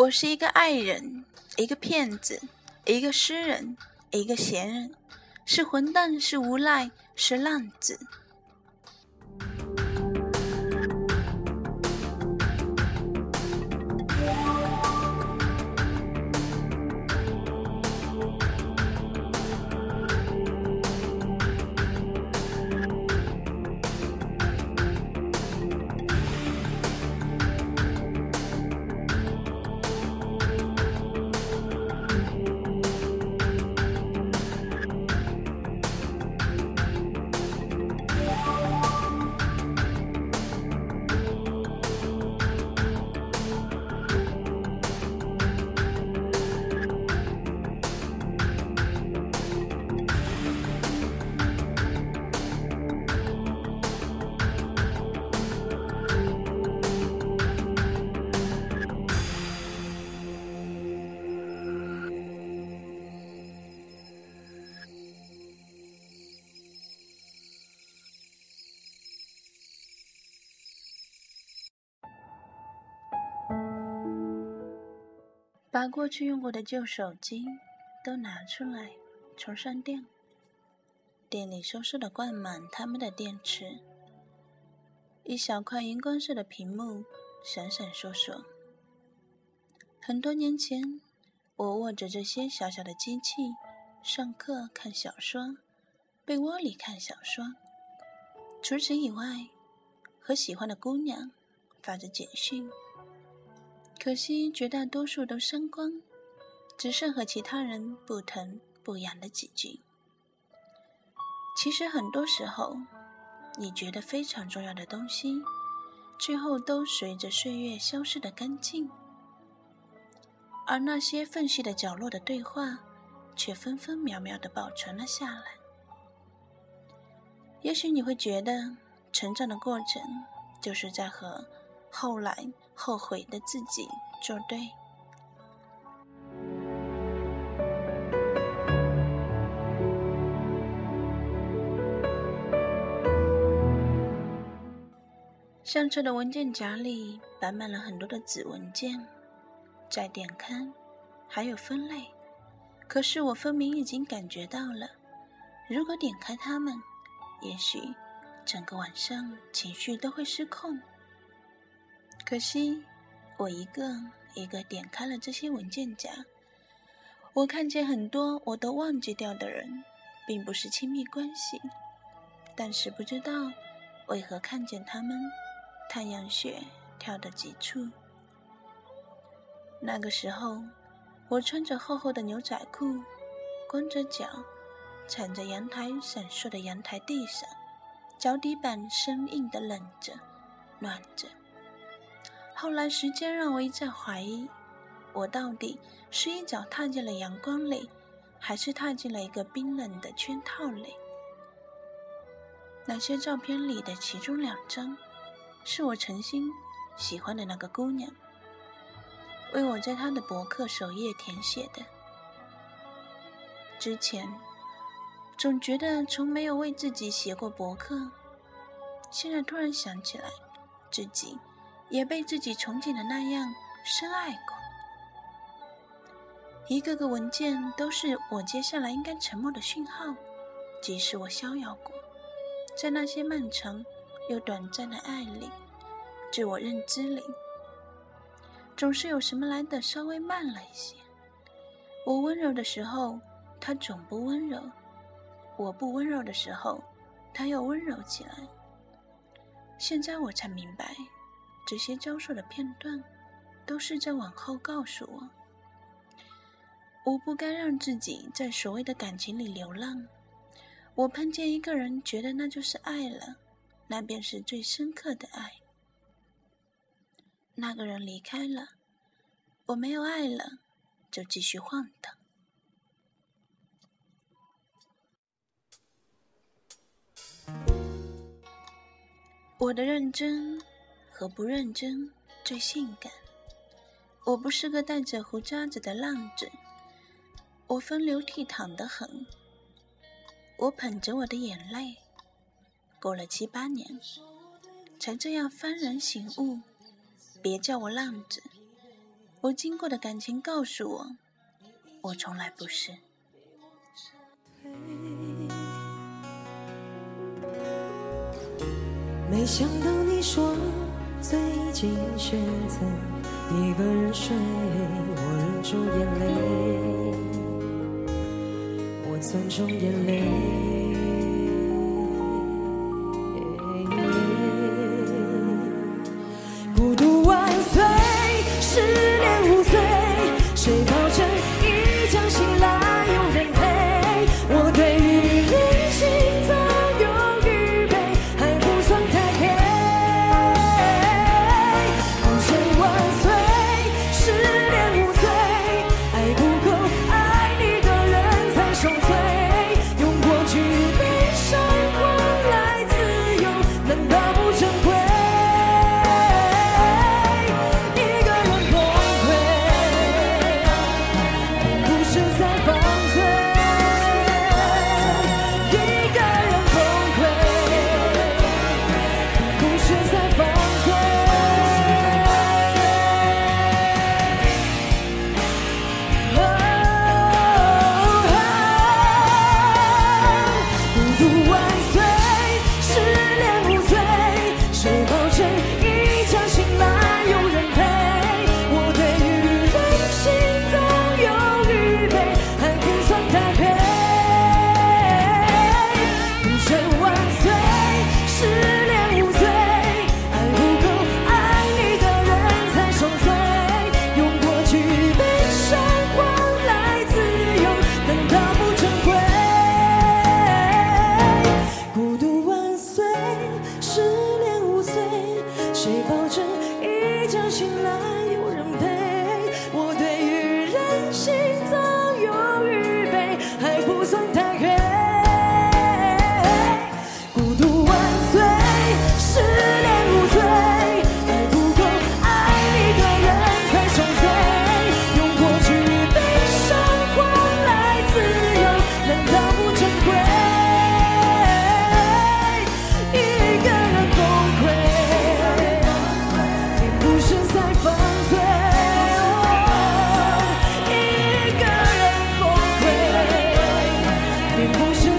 我是一个爱人，一个骗子，一个诗人，一个闲人，是混蛋，是无赖，是浪子。把过去用过的旧手机都拿出来，充上电。店里收拾的灌满他们的电池，一小块荧光色的屏幕闪闪烁烁。很多年前，我握着这些小小的机器，上课看小说，被窝里看小说。除此以外，和喜欢的姑娘发着简讯。可惜绝大多数都删光，只剩和其他人不疼不痒的几句。其实很多时候，你觉得非常重要的东西，最后都随着岁月消失的干净，而那些缝隙的角落的对话，却分分秒秒的保存了下来。也许你会觉得，成长的过程就是在和。后来后悔的自己作对。相册的文件夹里摆满了很多的子文件，在点开，还有分类。可是我分明已经感觉到了，如果点开它们，也许整个晚上情绪都会失控。可惜，我一个一个点开了这些文件夹，我看见很多我都忘记掉的人，并不是亲密关系，但是不知道为何看见他们，太阳穴跳得急促。那个时候，我穿着厚厚的牛仔裤，光着脚，踩着阳台闪烁的阳台地上，脚底板生硬的冷着，暖着。后来，时间让我一再怀疑，我到底是一脚踏进了阳光里，还是踏进了一个冰冷的圈套里？那些照片里的其中两张，是我诚心喜欢的那个姑娘，为我在她的博客首页填写的。之前总觉得从没有为自己写过博客，现在突然想起来，自己。也被自己憧憬的那样深爱过，一个个文件都是我接下来应该沉默的讯号。即使我逍遥过，在那些漫长又短暂的爱里，自我认知里，总是有什么来的稍微慢了一些。我温柔的时候，他总不温柔；我不温柔的时候，他又温柔起来。现在我才明白。这些教授的片段，都是在往后告诉我，我不该让自己在所谓的感情里流浪。我碰见一个人，觉得那就是爱了，那便是最深刻的爱。那个人离开了，我没有爱了，就继续晃荡。我的认真。和不认真最性感。我不是个带着胡渣子的浪子，我风流倜傥的很。我捧着我的眼泪，过了七八年，才这样幡然醒悟。别叫我浪子，我经过的感情告诉我，我从来不是。没想到你说最近选择一个人睡，我忍住眼泪，我尊重眼泪。不是